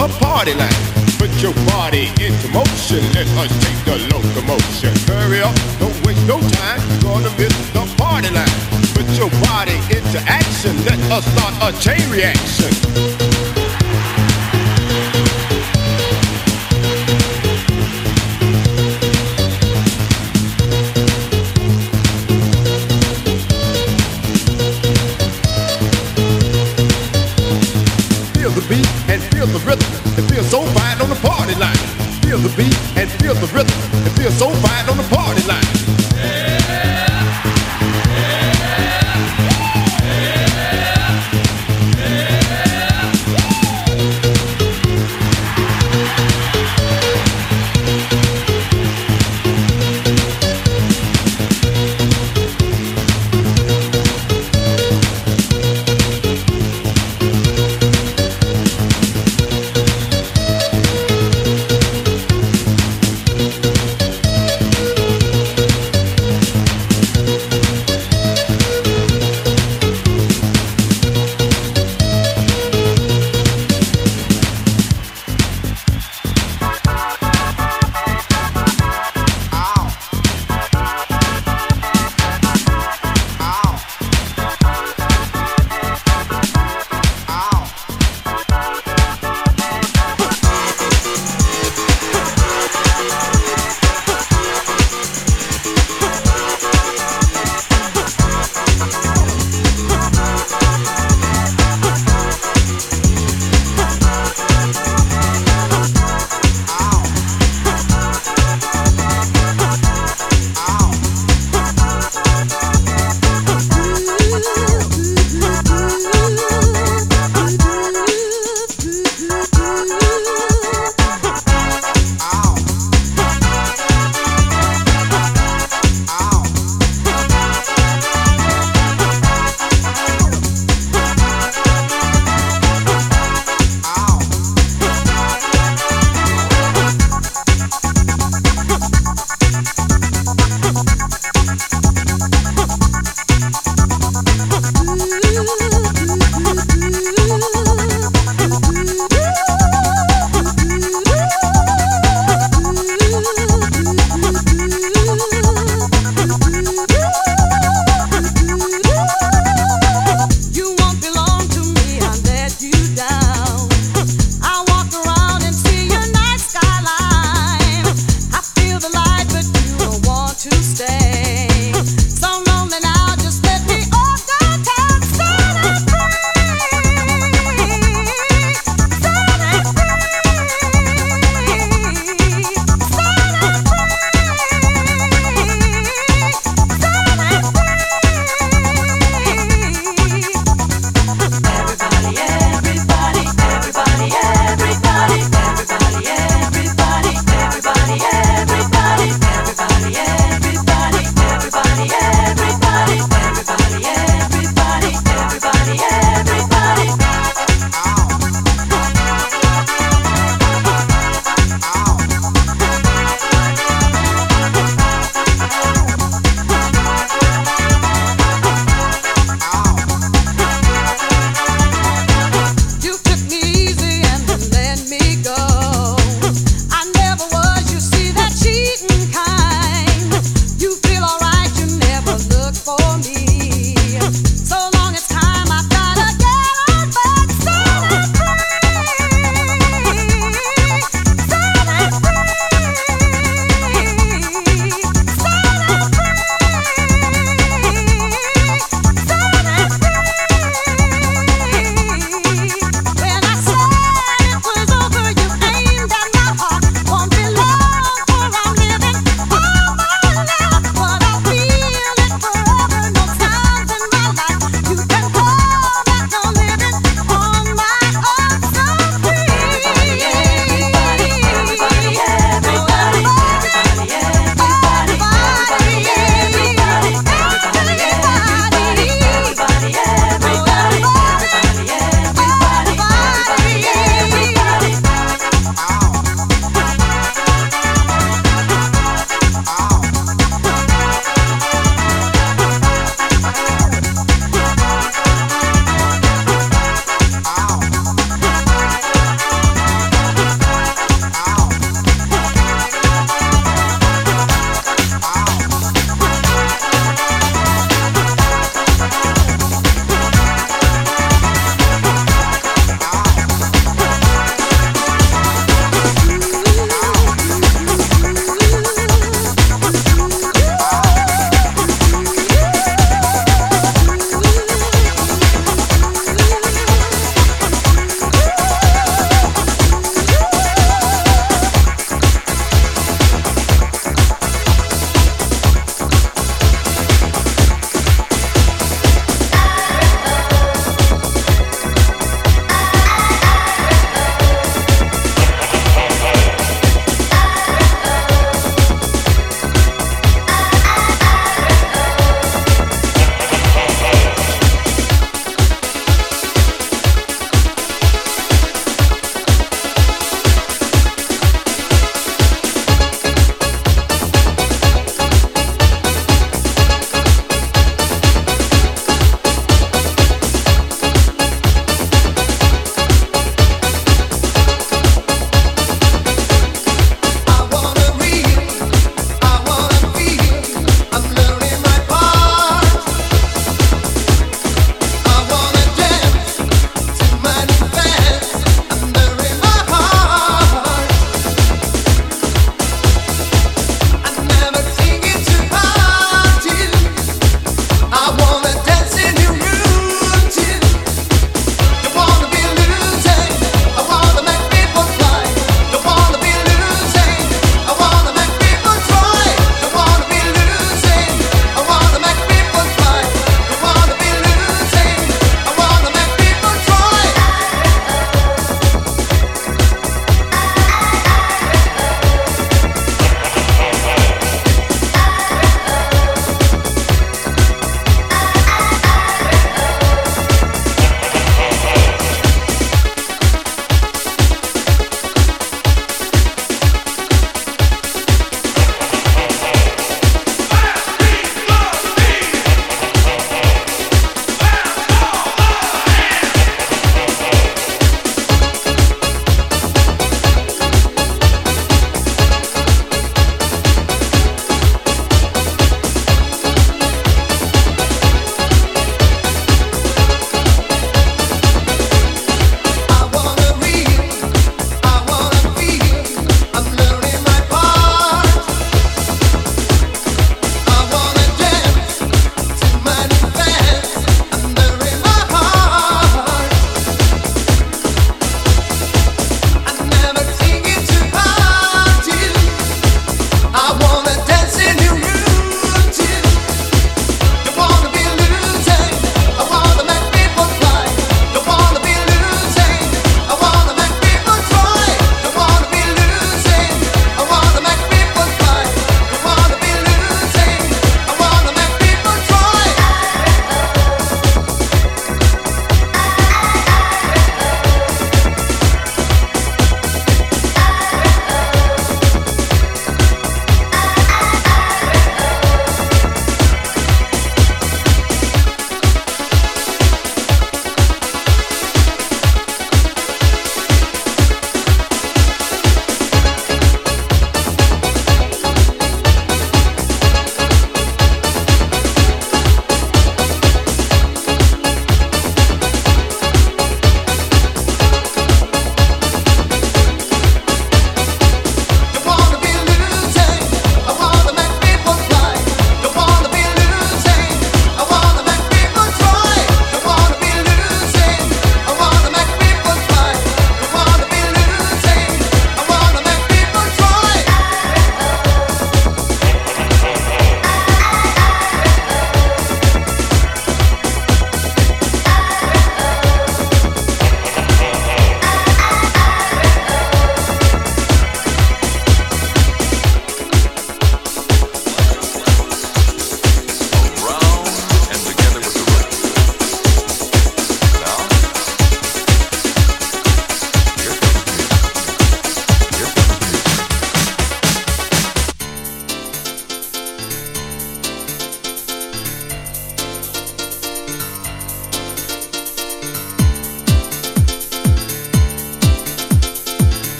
the party line. Put your body into motion, let us take the locomotion. Hurry up, don't waste no time, gonna miss the party line. Put your body into action, let us start a chain reaction. party line. Feel the beat and feel the rhythm and feel so fine on the party line.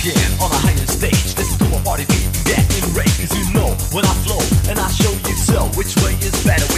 again on a higher stage. This is to a party beat, get enraged, cause you know when I flow, and I show you so which way is better.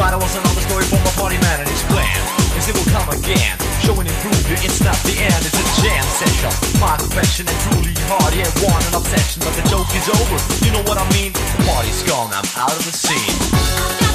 Hand. Right, I was another story for my party man and his plan. Yes, it will come again. Show and improve you, it's not the end, it's a jam session. My confession and truly hard, yeah, one an obsession, but the joke is over. You know what I mean? The party's gone, I'm out of the scene.